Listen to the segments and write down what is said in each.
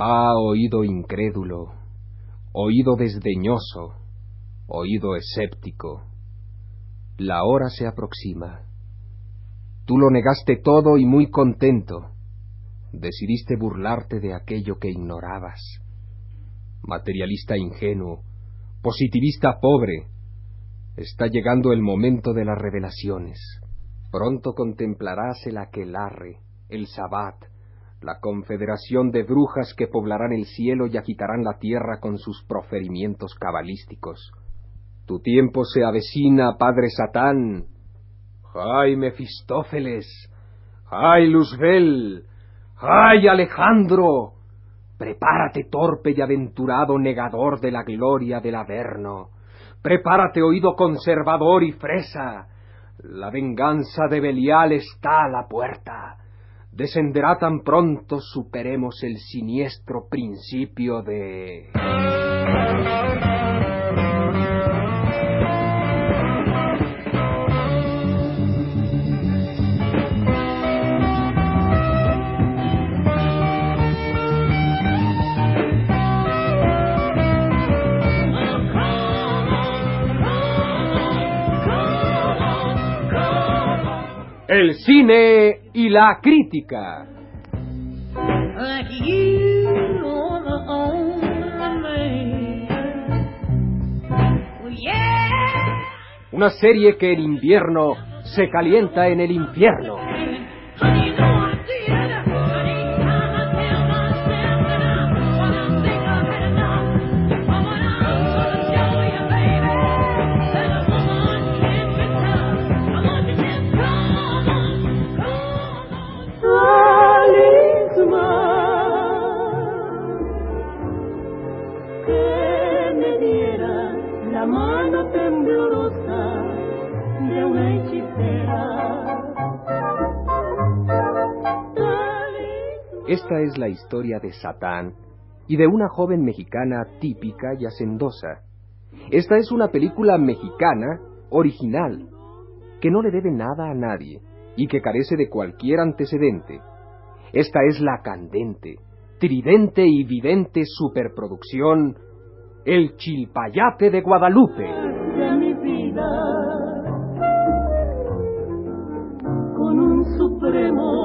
Ah, oído incrédulo, oído desdeñoso, oído escéptico, la hora se aproxima. Tú lo negaste todo y muy contento. Decidiste burlarte de aquello que ignorabas. Materialista ingenuo, positivista pobre, está llegando el momento de las revelaciones. Pronto contemplarás el aquelarre, el sabbat, la confederación de brujas que poblarán el cielo y agitarán la tierra con sus proferimientos cabalísticos. Tu tiempo se avecina, padre Satán. ¡Ay, Mefistófeles! ¡Ay, Luzbel! ¡Ay, Alejandro! Prepárate, torpe y aventurado negador de la gloria del Averno. Prepárate, oído conservador y fresa. La venganza de Belial está a la puerta descenderá tan pronto superemos el siniestro principio de... El cine y la crítica. Una serie que en invierno se calienta en el infierno. Esta es la historia de Satán y de una joven mexicana típica y hacendosa. Esta es una película mexicana original, que no le debe nada a nadie y que carece de cualquier antecedente. Esta es la candente, tridente y vidente superproducción El Chilpayate de Guadalupe. con un supremo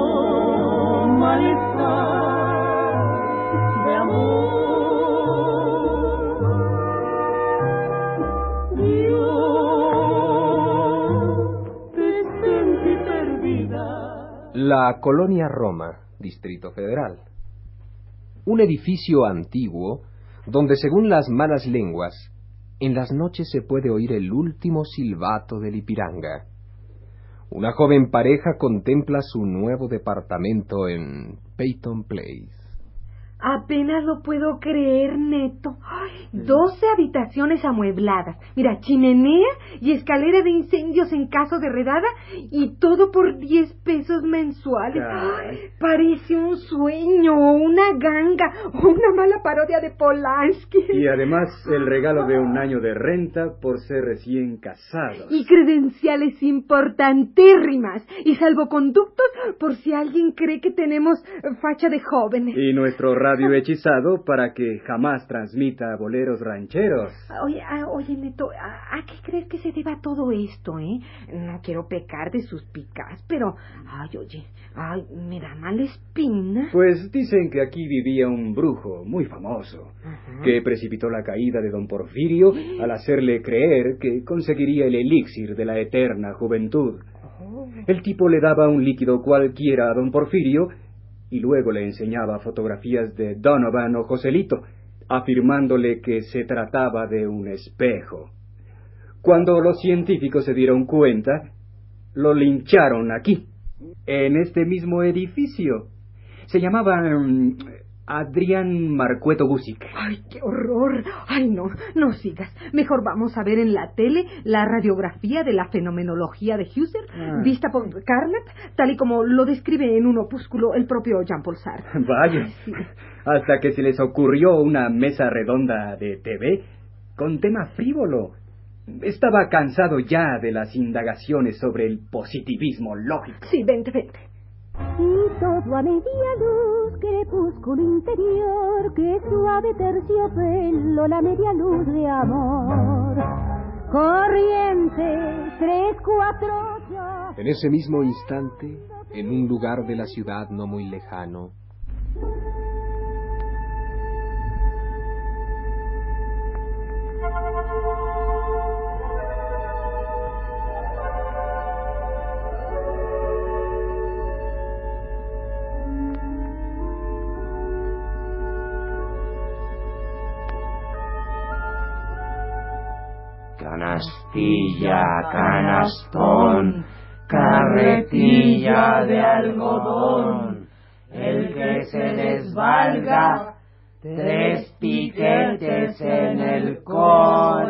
La Colonia Roma, Distrito Federal. Un edificio antiguo donde, según las malas lenguas, en las noches se puede oír el último silbato del Ipiranga una joven pareja contempla su nuevo departamento en Peyton Place. Apenas lo puedo creer, Neto. Doce habitaciones amuebladas. Mira, chimenea y escalera de incendios en caso de redada y todo por diez pesos mensuales. parece un sueño, una ganga o una mala parodia de Polanski. Y además el regalo de un año de renta por ser recién casado. Y credenciales importantérrimas y salvoconductos por si alguien cree que tenemos facha de jóvenes. Y nuestro radio hechizado para que jamás transmita boleros rancheros. Oye, ah, oye Neto, ¿a, qué crees que se deba todo esto, eh? No quiero pecar de sus picas, pero, ay, oye, ay, me da mala espina. Pues dicen que aquí vivía un brujo muy famoso, que precipitó la caída de don Porfirio al hacerle creer que conseguiría el elixir de la eterna juventud. Oh. El tipo le daba un líquido cualquiera a don Porfirio y luego le enseñaba fotografías de Donovan o Joselito, afirmándole que se trataba de un espejo. Cuando los científicos se dieron cuenta, lo lincharon aquí, en este mismo edificio. Se llamaba Adrián Marcueto Busic. ¡Ay, qué horror! ¡Ay, no! No sigas. Mejor vamos a ver en la tele la radiografía de la fenomenología de Husserl, ah. vista por Carnap, tal y como lo describe en un opúsculo el propio Jean-Paul Sartre. Vaya. Hasta que se les ocurrió una mesa redonda de TV con tema frívolo. Estaba cansado ya de las indagaciones sobre el positivismo lógico. Sí, vente, vente. Y todo a media luz crepúsculo interior, que suave terciopelo, la media luz de amor. Corriente, tres, cuatro, ocho. En ese mismo instante, en un lugar de la ciudad no muy lejano, Canastilla, canastón, carretilla de algodón, el que se desvalga, tres piquetes en el corazón.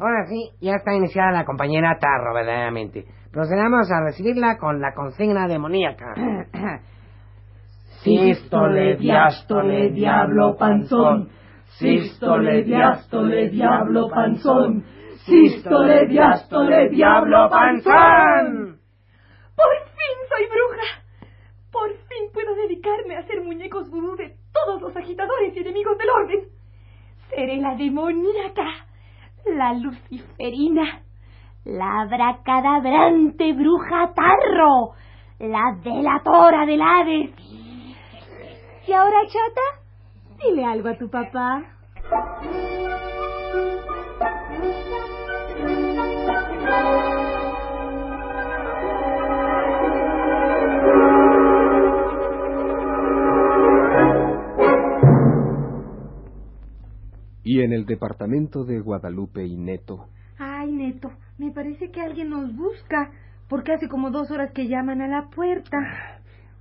Ahora sí, ya está iniciada la compañera Tarro, verdaderamente. Procedamos a recibirla con la consigna demoníaca. Sístole, diástole, diablo panzón. Sístole, diástole, diablo panzón. Sístole, diástole, diablo panzón. Por fin soy bruja. Por fin puedo dedicarme a hacer muñecos vudú de todos los agitadores y enemigos del orden. Seré la demoníaca, la luciferina, la abracadabrante bruja tarro, la delatora del Hades. ¿Y ahora, chata? Dile algo a tu papá. y en el departamento de Guadalupe y Neto, Ay, Neto, me parece que alguien nos busca, porque hace como dos horas que llaman a la puerta.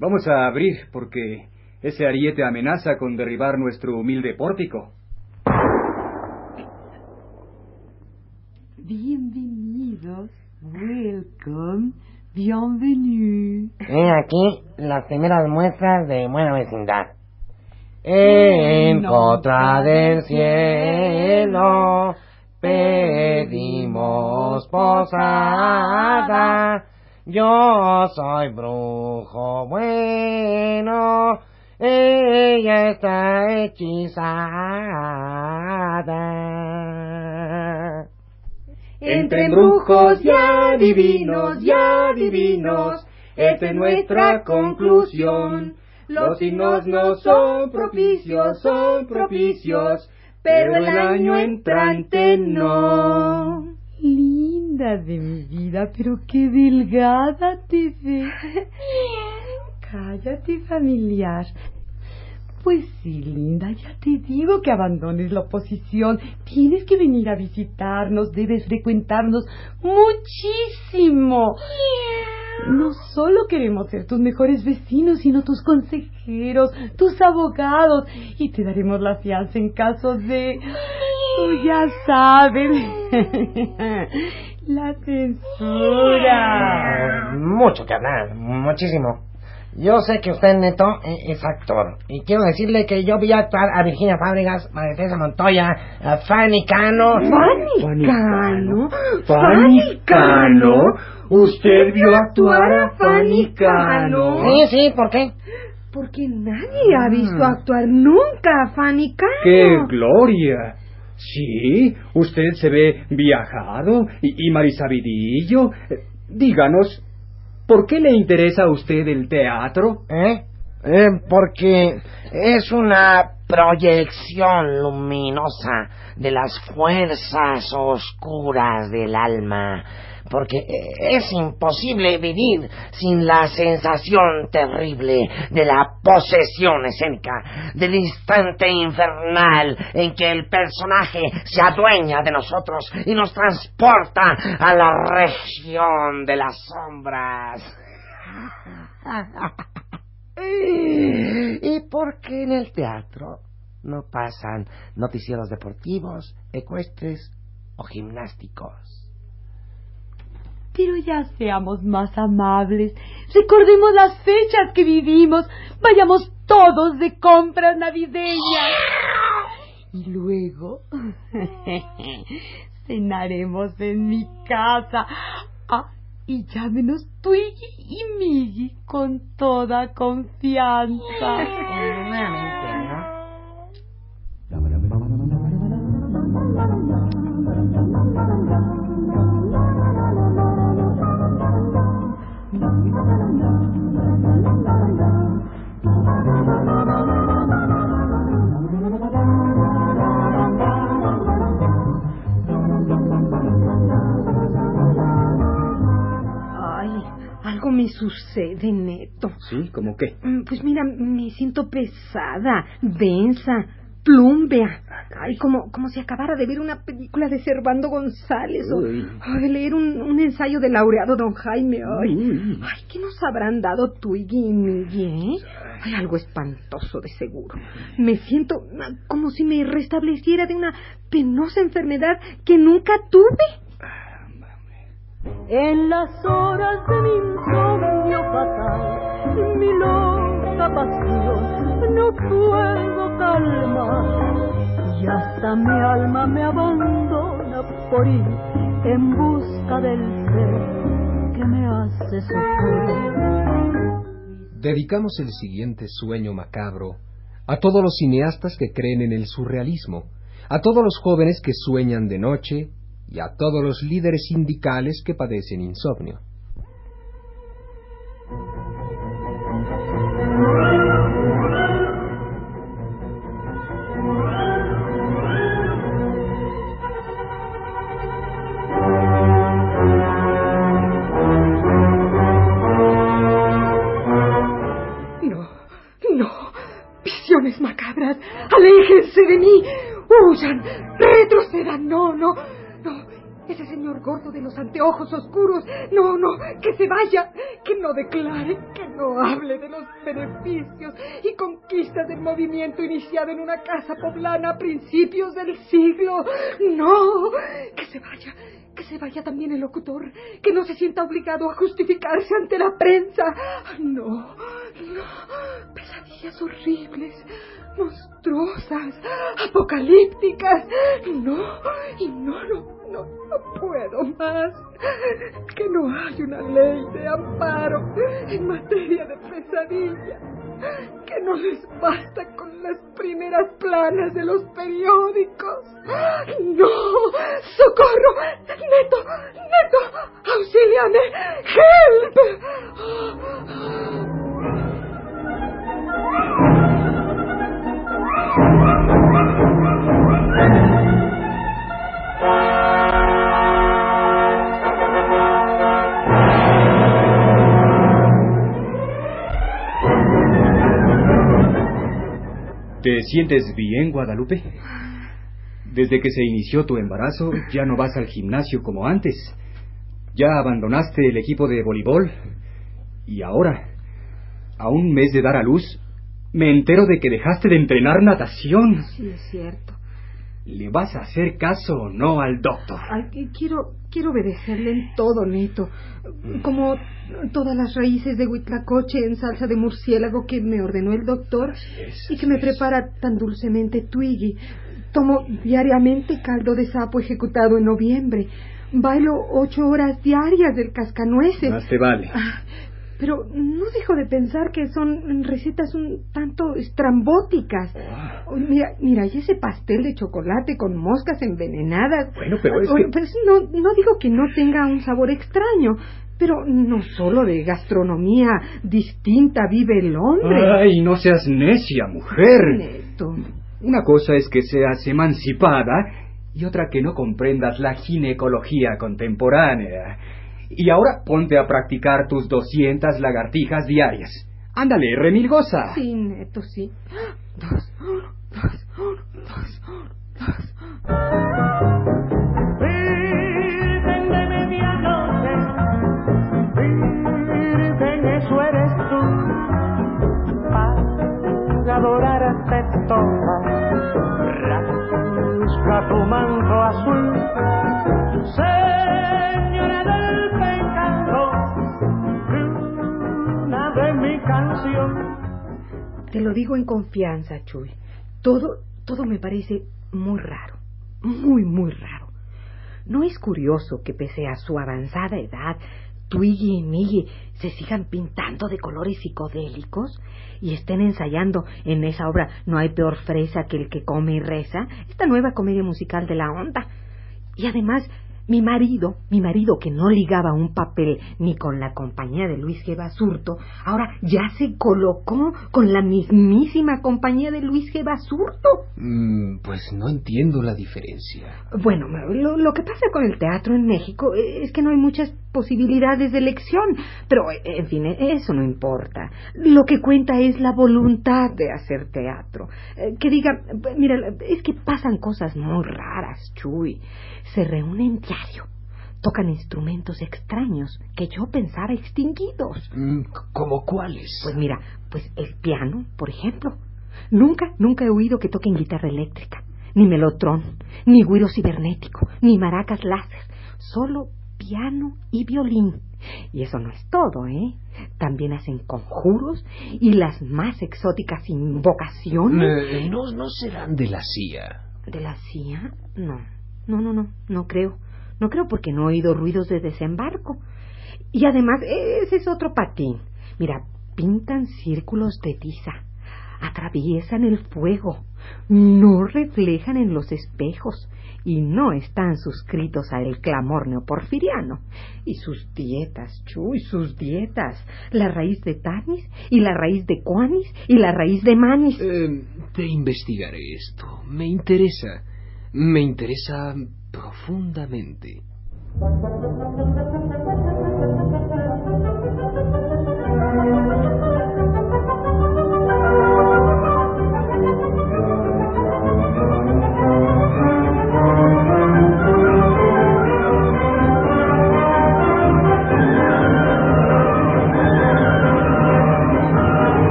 Vamos a abrir porque ese ariete amenaza con derribar nuestro humilde pórtico. Bienvenidos, welcome, bienvenue. He aquí las primeras muestras de buena vecindad. En contra del cielo pedimos posada. Yo soy brujo bueno, ella está hechizada. Entre brujos y adivinos y adivinos, esta es nuestra conclusión. Los signos no son propicios, son propicios, pero el año entrante no. Linda de mi vida, pero qué delgada te ves. Cállate, familiar. Pues sí, linda, ya te digo que abandones la oposición. Tienes que venir a visitarnos, debes frecuentarnos muchísimo. No solo queremos ser tus mejores vecinos, sino tus consejeros, tus abogados, y te daremos la fianza en caso de... Tú ya sabes. la censura. Mucho que hablar, muchísimo. Yo sé que usted, Neto, e- es actor. Y quiero decirle que yo vi actuar a Virginia Fábregas, María Teresa Montoya, a Fanny Cano. Fanny Cano. Fanny Cano, usted vio actuar a Fanny Cano. Sí, sí, ¿por qué? Porque nadie ha visto actuar nunca a Fanny Cano. ¡Qué gloria! Sí, usted se ve viajado y, y marisabidillo. Eh, Díganos, ¿por qué le interesa a usted el teatro? ¿Eh? Eh, porque es una proyección luminosa de las fuerzas oscuras del alma. Porque eh, es imposible vivir sin la sensación terrible de la posesión escénica, del instante infernal en que el personaje se adueña de nosotros y nos transporta a la región de las sombras. ¿Y por qué en el teatro no pasan noticieros deportivos, ecuestres o gimnásticos? Pero ya seamos más amables. Recordemos las fechas que vivimos. Vayamos todos de compras navideñas. Y luego cenaremos en mi casa. Ah, y llámenos Twiggy y Miggy con toda confianza. Sucede, Neto. ¿Sí? ¿Cómo qué? Mm, Pues mira, me siento pesada, densa, plúmbea. Ay, como, como si acabara de ver una película de Servando González o, de leer un, un ensayo del laureado Don Jaime. Ay, Uy. ay, ¿qué nos habrán dado Twiggy y Miggy, eh? Ay, algo espantoso de seguro. Me siento ah, como si me restableciera de una penosa enfermedad que nunca tuve. En las horas de mi insomnio mi loca pasión no puedo calmar. Y hasta mi alma me abandona por ir en busca del ser que me hace sufrir. Dedicamos el siguiente sueño macabro a todos los cineastas que creen en el surrealismo, a todos los jóvenes que sueñan de noche y a todos los líderes sindicales que padecen insomnio. Aléjense de mí. Huyan. Retrocedan. No, no. No. Ese señor gordo de los anteojos oscuros. No, no. Que se vaya. Que no declare. Que no hable de los beneficios y conquistas del movimiento iniciado en una casa poblana a principios del siglo. No. Que se vaya. Que se vaya también el locutor, que no se sienta obligado a justificarse ante la prensa. No, no, pesadillas horribles, monstruosas, apocalípticas. No, y no, no, no, puedo más. Que no hay una ley de amparo en materia de pesadilla. Que no les basta con las primeras planas de los periódicos. ¡No! ¡Socorro! ¡Neto! ¡Neto! ¡Auxíliame! ¡Help! ¿Te sientes bien, Guadalupe? Desde que se inició tu embarazo, ya no vas al gimnasio como antes. Ya abandonaste el equipo de voleibol. Y ahora, a un mes de dar a luz, me entero de que dejaste de entrenar natación. Sí, es cierto. ¿Le vas a hacer caso o no al doctor? Ay, quiero, quiero obedecerle en todo, Neto. Como todas las raíces de huitlacoche en salsa de murciélago que me ordenó el doctor es, y que me es. prepara tan dulcemente Twiggy. Tomo diariamente caldo de sapo ejecutado en noviembre. Bailo ocho horas diarias del cascanueces. Más te vale. Ah, Pero no dejo de pensar que son recetas un tanto estrambóticas. Oye, Mira, mira, y ese pastel de chocolate con moscas envenenadas. Bueno, pero es que- pero es- no, no digo que no tenga un sabor extraño, pero no solo de gastronomía distinta vive el hombre. Ay, no seas necia, mujer. Neto. Una cosa es que seas emancipada y otra que no comprendas la ginecología contemporánea. Y ahora ponte a practicar tus 200 lagartijas diarias. Ándale, remilgosa. Sí, Neto, sí. Dos, uno, dos, uno, dos, uno, dos. Te lo digo en confianza, Chuy. Todo, todo me parece muy raro. Muy, muy raro. ¿No es curioso que pese a su avanzada edad Twiggy y Miggy se sigan pintando de colores psicodélicos y estén ensayando en esa obra No hay peor fresa que el que come y reza, esta nueva comedia musical de la onda. Y además, mi marido, mi marido que no ligaba un papel ni con la compañía de Luis G. Basurto, ahora ya se colocó con la mismísima compañía de Luis G. Basurto. Mm, pues no entiendo la diferencia. Bueno, lo, lo que pasa con el teatro en México es que no hay muchas posibilidades de elección, pero eh, en fin, eso no importa. Lo que cuenta es la voluntad de hacer teatro. Eh, Que diga, mira, es que pasan cosas muy raras, Chuy. Se reúnen tocan instrumentos extraños que yo pensara extinguidos. Mm, ¿Cómo cuáles? Pues mira, pues el piano, por ejemplo. Nunca, nunca he oído que toquen guitarra eléctrica, ni melotrón, ni güiro cibernético, ni maracas láser. Solo piano y violín. Y eso no es todo, ¿eh? También hacen conjuros y las más exóticas invocaciones. Eh, no, no serán de la CIA. ¿De la CIA? No, no, no, no, no creo. No creo porque no he oído ruidos de desembarco. Y además, ese es otro patín. Mira, pintan círculos de tiza, atraviesan el fuego, no reflejan en los espejos y no están suscritos a el clamor neoporfiriano. Y sus dietas, chuy, sus dietas. La raíz de Tanis y la raíz de Quanis y la raíz de Manis. Eh, te investigaré esto. Me interesa. Me interesa profundamente.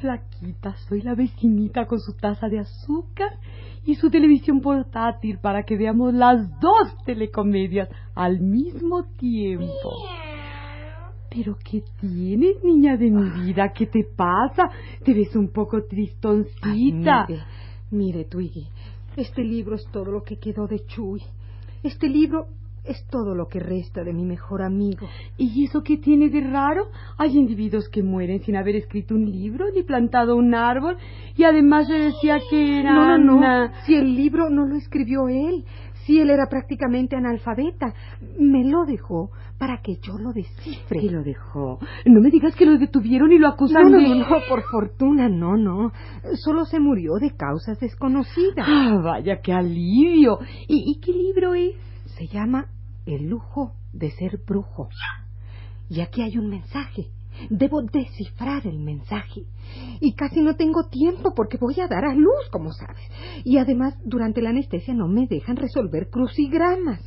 Flaquita, soy la vecinita con su taza de azúcar y su televisión portátil para que veamos las dos telecomedias al mismo tiempo. Pero ¿qué tienes, niña de mi vida? ¿Qué te pasa? Te ves un poco tristoncita. mire, mire, Twiggy, este libro es todo lo que quedó de Chuy. Este libro es todo lo que resta de mi mejor amigo. ¿Y eso qué tiene de raro? Hay individuos que mueren sin haber escrito un libro ni plantado un árbol y además se decía que No, eran... no, no. Si el libro no lo escribió él, si él era prácticamente analfabeta, me lo dejó para que yo lo descifre. ¿Qué lo dejó? No me digas que lo detuvieron y lo No, acusan no, de... no, no, por fortuna, no, no. Solo se murió de causas desconocidas. Ah, vaya, qué alivio. ¿Y, y qué libro es? Se llama El lujo de ser brujo. Y aquí hay un mensaje. Debo descifrar el mensaje. Y casi no tengo tiempo porque voy a dar a luz, como sabes. Y además, durante la anestesia no me dejan resolver crucigramas.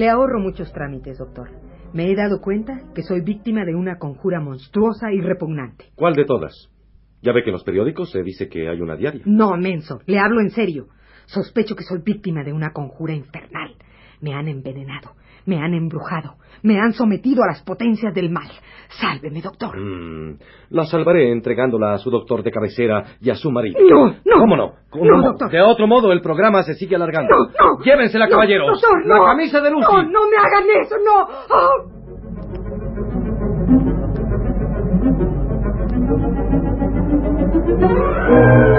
Le ahorro muchos trámites, doctor. Me he dado cuenta que soy víctima de una conjura monstruosa y repugnante. ¿Cuál de todas? Ya ve que en los periódicos se dice que hay una diaria. No, menso, le hablo en serio. Sospecho que soy víctima de una conjura infernal. Me han envenenado, me han embrujado, me han sometido a las potencias del mal. Sálveme, doctor. Mm, la salvaré entregándola a su doctor de cabecera y a su marido. No, no. ¿Cómo no? ¿Cómo No, doctor. De otro modo, el programa se sigue alargando. No, no. Llévensela, No, caballeros. doctor, la no. camisa de Lucy. No, no me hagan eso, no. Ay,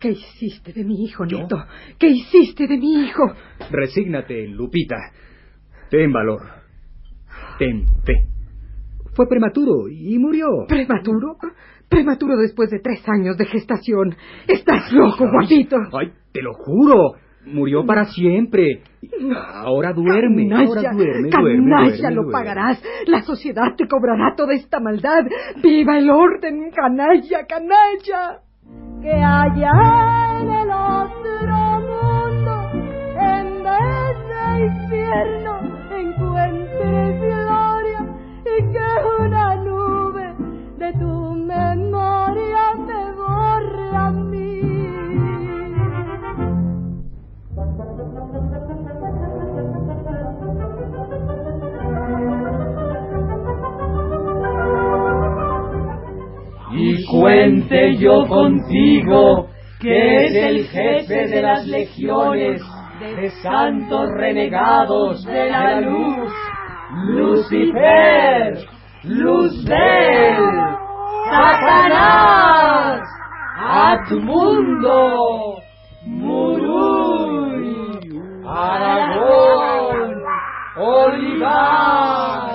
¿qué hiciste de mi hijo, Neto? ¿Qué hiciste de mi hijo? Resígnate, Lupita. Ten valor. Ten fe. Fue prematuro y murió. ¿Prematuro? Prematuro después de tres años de gestación. Estás loco, guapito. Ay, te lo juro. Murió para siempre. Ahora duerme, ahora Canalla, duerme, duerme, canalla, duerme, lo pagarás. La sociedad te cobrará toda esta maldad. ¡Viva el orden, canalla, canalla! Que allá en el otro mundo, en vez de infierno, y cuente yo contigo que es el jefe de las legiones de santos renegados de la luz, Lucifer, Luzbel, Satanás, Atmundo, Murui, Aragón, Olivar,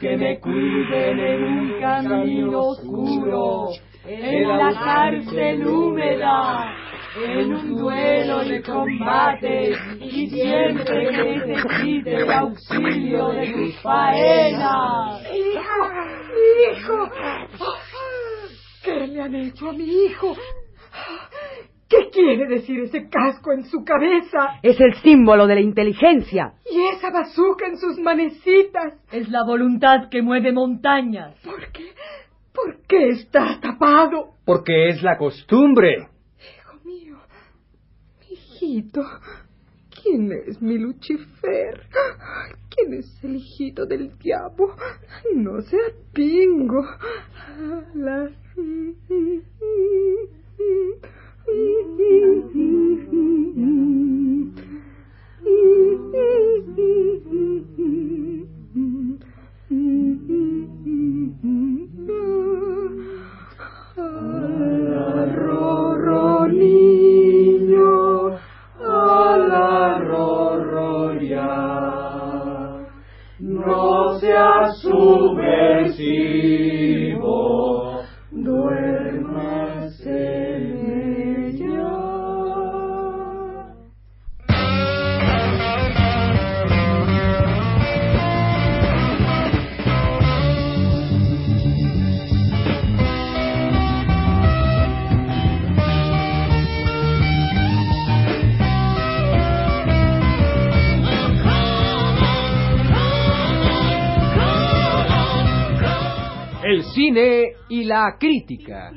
que me cuiden en un camino oscuro, en la cárcel húmeda, en un duelo de combate y siempre que necesite el auxilio de tus faenas. ¡Hijo! ¡Hijo! ¿Qué le han hecho a mi hijo? ¿Qué quiere decir ese casco en su cabeza? Es el símbolo de la inteligencia. Y esa bazuca en sus manecitas. Es la voluntad que mueve montañas. ¿Por qué? ¿Por qué está tapado? Porque es la costumbre. Hijo mío, mi hijito, ¿quién es mi Lucifer? ¿Quién es el hijito del diablo? No sea pingo. La- y la crítica.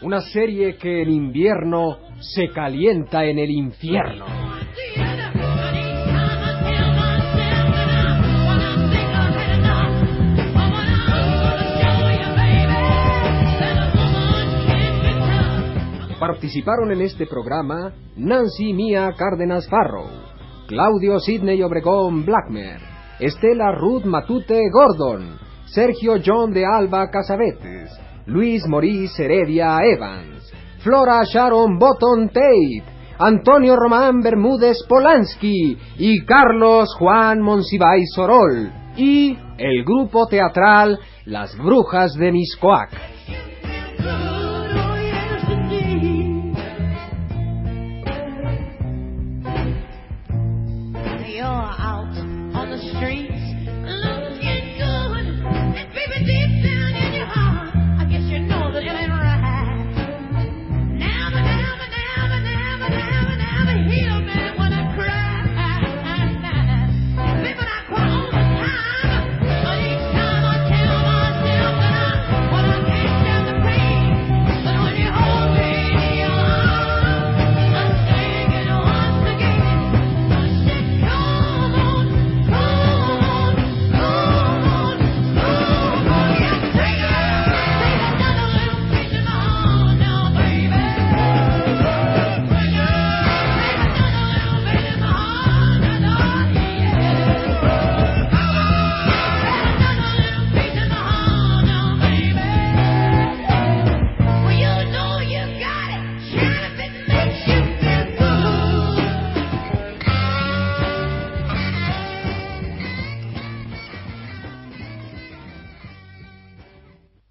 Una serie que en invierno se calienta en el infierno. Participaron en este programa Nancy Mia Cárdenas Farrow, Claudio Sidney Obregón Blackmer, Estela Ruth Matute Gordon, Sergio John de Alba Casavetes, Luis Maurice Heredia Evans, Flora Sharon Botton Tate, Antonio Román Bermúdez Polanski y Carlos Juan Monsiváis Sorol, y el grupo teatral Las Brujas de Miscoac. Out on the street